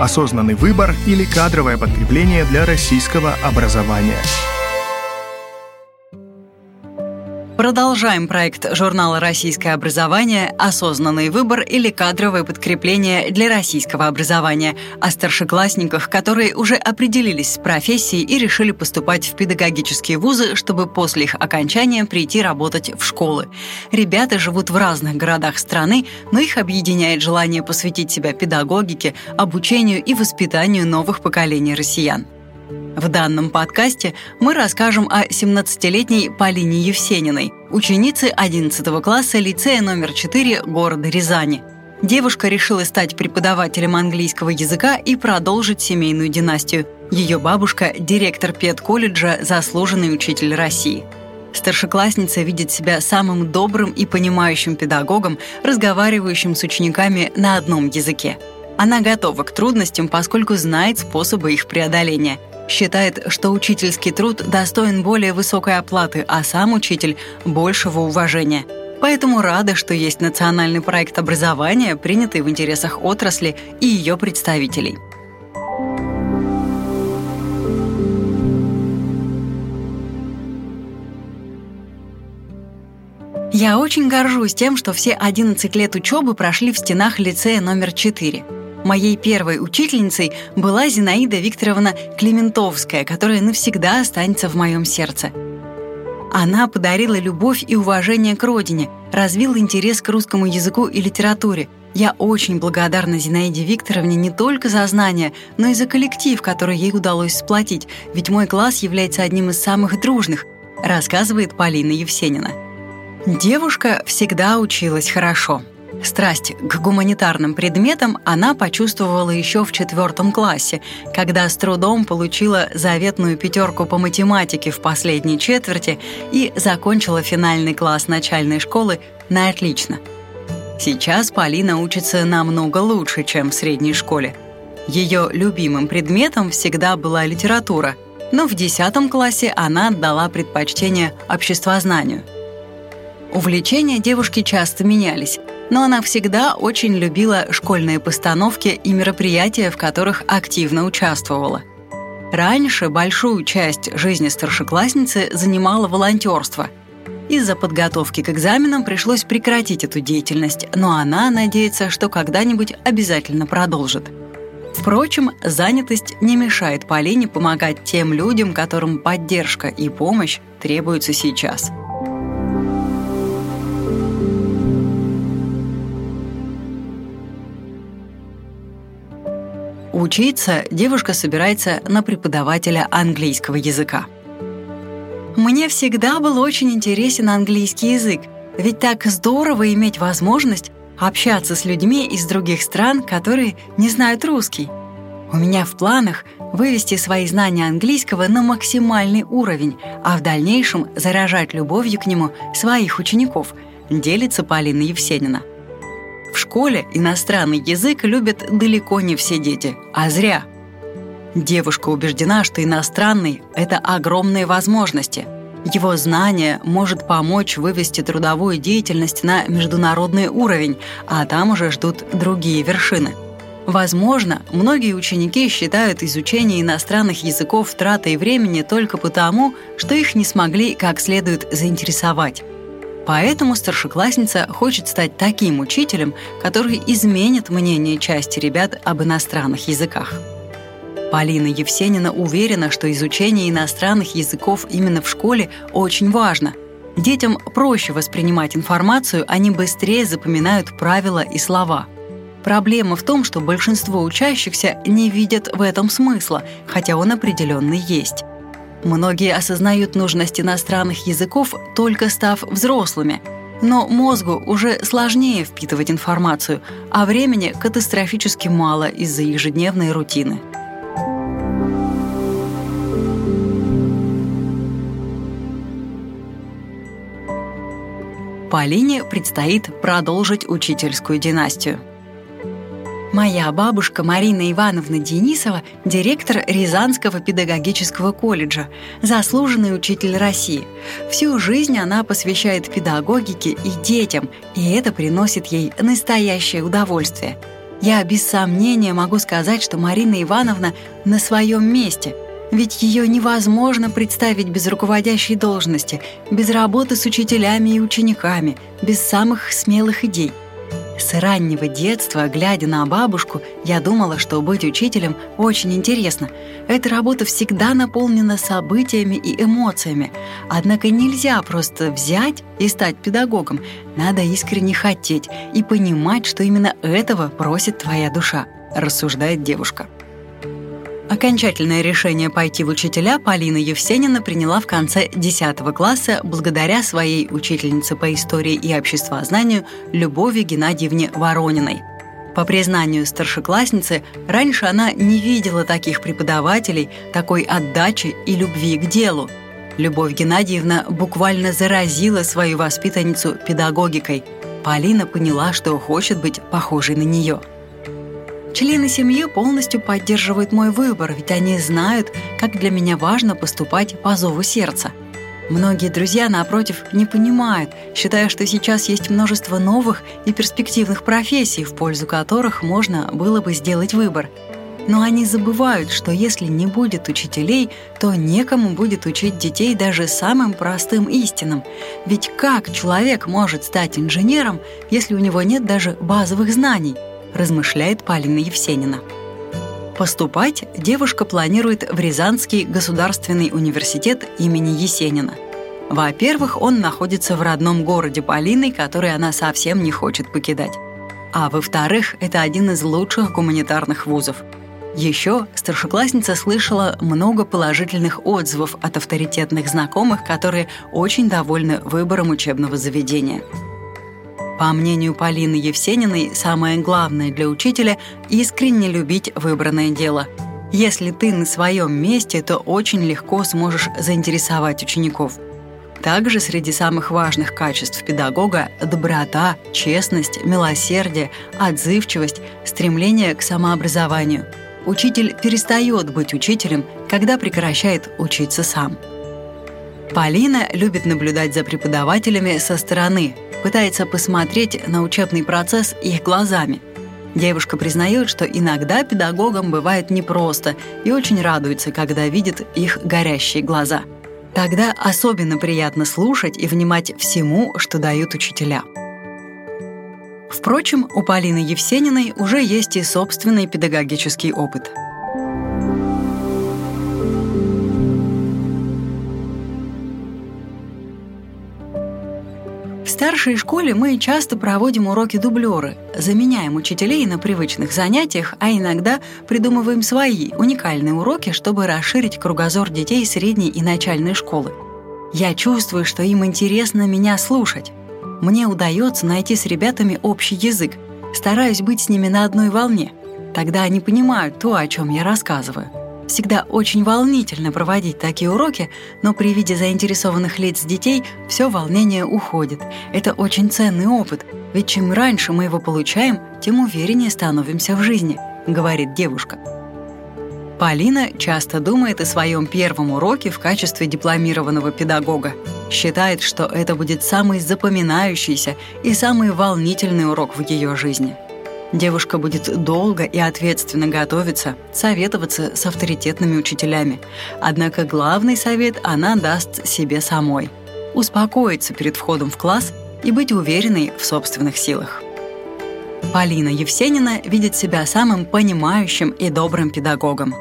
осознанный выбор или кадровое подкрепление для российского образования. Продолжаем проект журнала «Российское образование. Осознанный выбор или кадровое подкрепление для российского образования» о старшеклассниках, которые уже определились с профессией и решили поступать в педагогические вузы, чтобы после их окончания прийти работать в школы. Ребята живут в разных городах страны, но их объединяет желание посвятить себя педагогике, обучению и воспитанию новых поколений россиян. В данном подкасте мы расскажем о 17-летней Полине Евсениной, ученице 11 класса лицея номер 4 города Рязани. Девушка решила стать преподавателем английского языка и продолжить семейную династию. Ее бабушка – директор педколледжа, заслуженный учитель России. Старшеклассница видит себя самым добрым и понимающим педагогом, разговаривающим с учениками на одном языке. Она готова к трудностям, поскольку знает способы их преодоления – считает, что учительский труд достоин более высокой оплаты, а сам учитель – большего уважения. Поэтому рада, что есть национальный проект образования, принятый в интересах отрасли и ее представителей. Я очень горжусь тем, что все 11 лет учебы прошли в стенах лицея номер 4. Моей первой учительницей была Зинаида Викторовна Клементовская, которая навсегда останется в моем сердце. Она подарила любовь и уважение к родине, развила интерес к русскому языку и литературе. Я очень благодарна Зинаиде Викторовне не только за знания, но и за коллектив, который ей удалось сплотить, ведь мой класс является одним из самых дружных, рассказывает Полина Евсенина. Девушка всегда училась хорошо – Страсть к гуманитарным предметам она почувствовала еще в четвертом классе, когда с трудом получила заветную пятерку по математике в последней четверти и закончила финальный класс начальной школы на отлично. Сейчас Полина учится намного лучше, чем в средней школе. Ее любимым предметом всегда была литература, но в 10 классе она отдала предпочтение обществознанию. Увлечения девушки часто менялись, но она всегда очень любила школьные постановки и мероприятия, в которых активно участвовала. Раньше большую часть жизни старшеклассницы занимало волонтерство. Из-за подготовки к экзаменам пришлось прекратить эту деятельность, но она надеется, что когда-нибудь обязательно продолжит. Впрочем, занятость не мешает Полине помогать тем людям, которым поддержка и помощь требуются сейчас – Учиться девушка собирается на преподавателя английского языка. Мне всегда был очень интересен английский язык, ведь так здорово иметь возможность общаться с людьми из других стран, которые не знают русский. У меня в планах вывести свои знания английского на максимальный уровень, а в дальнейшем заражать любовью к нему своих учеников, делится Полина Евсенина. В школе иностранный язык любят далеко не все дети, а зря. Девушка убеждена, что иностранный – это огромные возможности. Его знание может помочь вывести трудовую деятельность на международный уровень, а там уже ждут другие вершины. Возможно, многие ученики считают изучение иностранных языков тратой времени только потому, что их не смогли как следует заинтересовать. Поэтому старшеклассница хочет стать таким учителем, который изменит мнение части ребят об иностранных языках. Полина Евсенина уверена, что изучение иностранных языков именно в школе очень важно. Детям проще воспринимать информацию, они быстрее запоминают правила и слова. Проблема в том, что большинство учащихся не видят в этом смысла, хотя он определенно есть. Многие осознают нужность иностранных языков, только став взрослыми. Но мозгу уже сложнее впитывать информацию, а времени катастрофически мало из-за ежедневной рутины. Полине предстоит продолжить учительскую династию. Моя бабушка Марина Ивановна Денисова – директор Рязанского педагогического колледжа, заслуженный учитель России. Всю жизнь она посвящает педагогике и детям, и это приносит ей настоящее удовольствие. Я без сомнения могу сказать, что Марина Ивановна на своем месте, ведь ее невозможно представить без руководящей должности, без работы с учителями и учениками, без самых смелых идей – с раннего детства, глядя на бабушку, я думала, что быть учителем очень интересно. Эта работа всегда наполнена событиями и эмоциями. Однако нельзя просто взять и стать педагогом. Надо искренне хотеть и понимать, что именно этого просит твоя душа, рассуждает девушка. Окончательное решение пойти в учителя Полина Евсенина приняла в конце 10 класса благодаря своей учительнице по истории и обществознанию Любови Геннадьевне Ворониной. По признанию старшеклассницы, раньше она не видела таких преподавателей, такой отдачи и любви к делу. Любовь Геннадьевна буквально заразила свою воспитанницу педагогикой. Полина поняла, что хочет быть похожей на нее – Члены семьи полностью поддерживают мой выбор, ведь они знают, как для меня важно поступать по зову сердца. Многие друзья, напротив, не понимают, считая, что сейчас есть множество новых и перспективных профессий, в пользу которых можно было бы сделать выбор. Но они забывают, что если не будет учителей, то некому будет учить детей даже самым простым истинам. Ведь как человек может стать инженером, если у него нет даже базовых знаний – размышляет Полина Евсенина. Поступать девушка планирует в Рязанский государственный университет имени Есенина. Во-первых, он находится в родном городе Полины, который она совсем не хочет покидать. А во-вторых, это один из лучших гуманитарных вузов. Еще старшеклассница слышала много положительных отзывов от авторитетных знакомых, которые очень довольны выбором учебного заведения. По мнению Полины Евсениной, самое главное для учителя — искренне любить выбранное дело. Если ты на своем месте, то очень легко сможешь заинтересовать учеников. Также среди самых важных качеств педагога — доброта, честность, милосердие, отзывчивость, стремление к самообразованию. Учитель перестает быть учителем, когда прекращает учиться сам. Полина любит наблюдать за преподавателями со стороны, пытается посмотреть на учебный процесс их глазами. Девушка признает, что иногда педагогам бывает непросто и очень радуется, когда видит их горящие глаза. Тогда особенно приятно слушать и внимать всему, что дают учителя. Впрочем, у Полины Евсениной уже есть и собственный педагогический опыт – старшей школе мы часто проводим уроки дублеры, заменяем учителей на привычных занятиях, а иногда придумываем свои уникальные уроки, чтобы расширить кругозор детей средней и начальной школы. Я чувствую, что им интересно меня слушать. Мне удается найти с ребятами общий язык, стараюсь быть с ними на одной волне. Тогда они понимают то, о чем я рассказываю. Всегда очень волнительно проводить такие уроки, но при виде заинтересованных лиц детей все волнение уходит. Это очень ценный опыт, ведь чем раньше мы его получаем, тем увереннее становимся в жизни, говорит девушка. Полина часто думает о своем первом уроке в качестве дипломированного педагога. Считает, что это будет самый запоминающийся и самый волнительный урок в ее жизни – Девушка будет долго и ответственно готовиться, советоваться с авторитетными учителями. Однако главный совет она даст себе самой. Успокоиться перед входом в класс и быть уверенной в собственных силах. Полина Евсенина видит себя самым понимающим и добрым педагогом.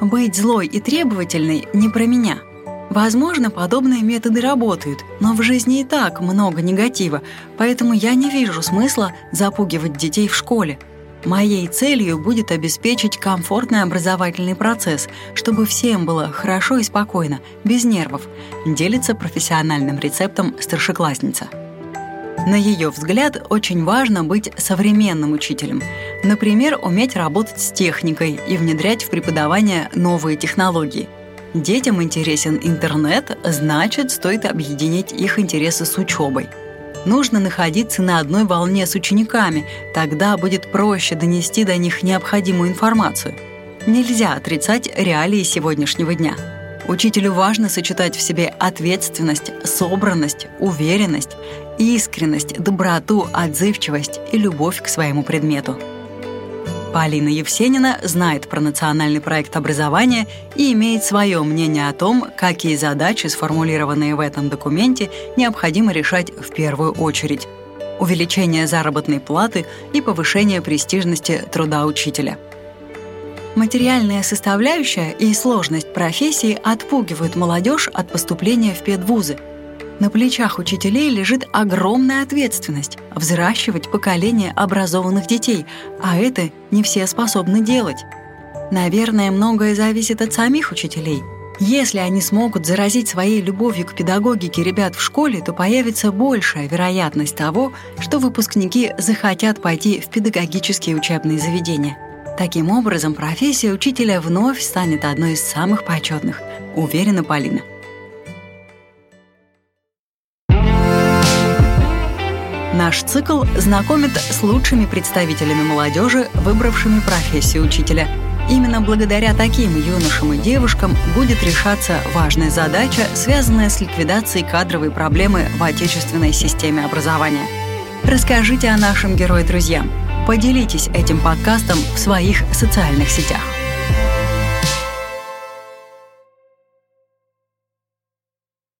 Быть злой и требовательной не про меня – Возможно, подобные методы работают, но в жизни и так много негатива, поэтому я не вижу смысла запугивать детей в школе. Моей целью будет обеспечить комфортный образовательный процесс, чтобы всем было хорошо и спокойно, без нервов, делится профессиональным рецептом старшеклассница. На ее взгляд, очень важно быть современным учителем. Например, уметь работать с техникой и внедрять в преподавание новые технологии – Детям интересен интернет, значит, стоит объединить их интересы с учебой. Нужно находиться на одной волне с учениками, тогда будет проще донести до них необходимую информацию. Нельзя отрицать реалии сегодняшнего дня. Учителю важно сочетать в себе ответственность, собранность, уверенность, искренность, доброту, отзывчивость и любовь к своему предмету. Полина Евсенина знает про национальный проект образования и имеет свое мнение о том, какие задачи, сформулированные в этом документе, необходимо решать в первую очередь. Увеличение заработной платы и повышение престижности труда учителя. Материальная составляющая и сложность профессии отпугивают молодежь от поступления в педвузы – на плечах учителей лежит огромная ответственность – взращивать поколение образованных детей, а это не все способны делать. Наверное, многое зависит от самих учителей. Если они смогут заразить своей любовью к педагогике ребят в школе, то появится большая вероятность того, что выпускники захотят пойти в педагогические учебные заведения. Таким образом, профессия учителя вновь станет одной из самых почетных, уверена Полина. Наш цикл знакомит с лучшими представителями молодежи, выбравшими профессию учителя. Именно благодаря таким юношам и девушкам будет решаться важная задача, связанная с ликвидацией кадровой проблемы в отечественной системе образования. Расскажите о нашем герое друзьям. Поделитесь этим подкастом в своих социальных сетях.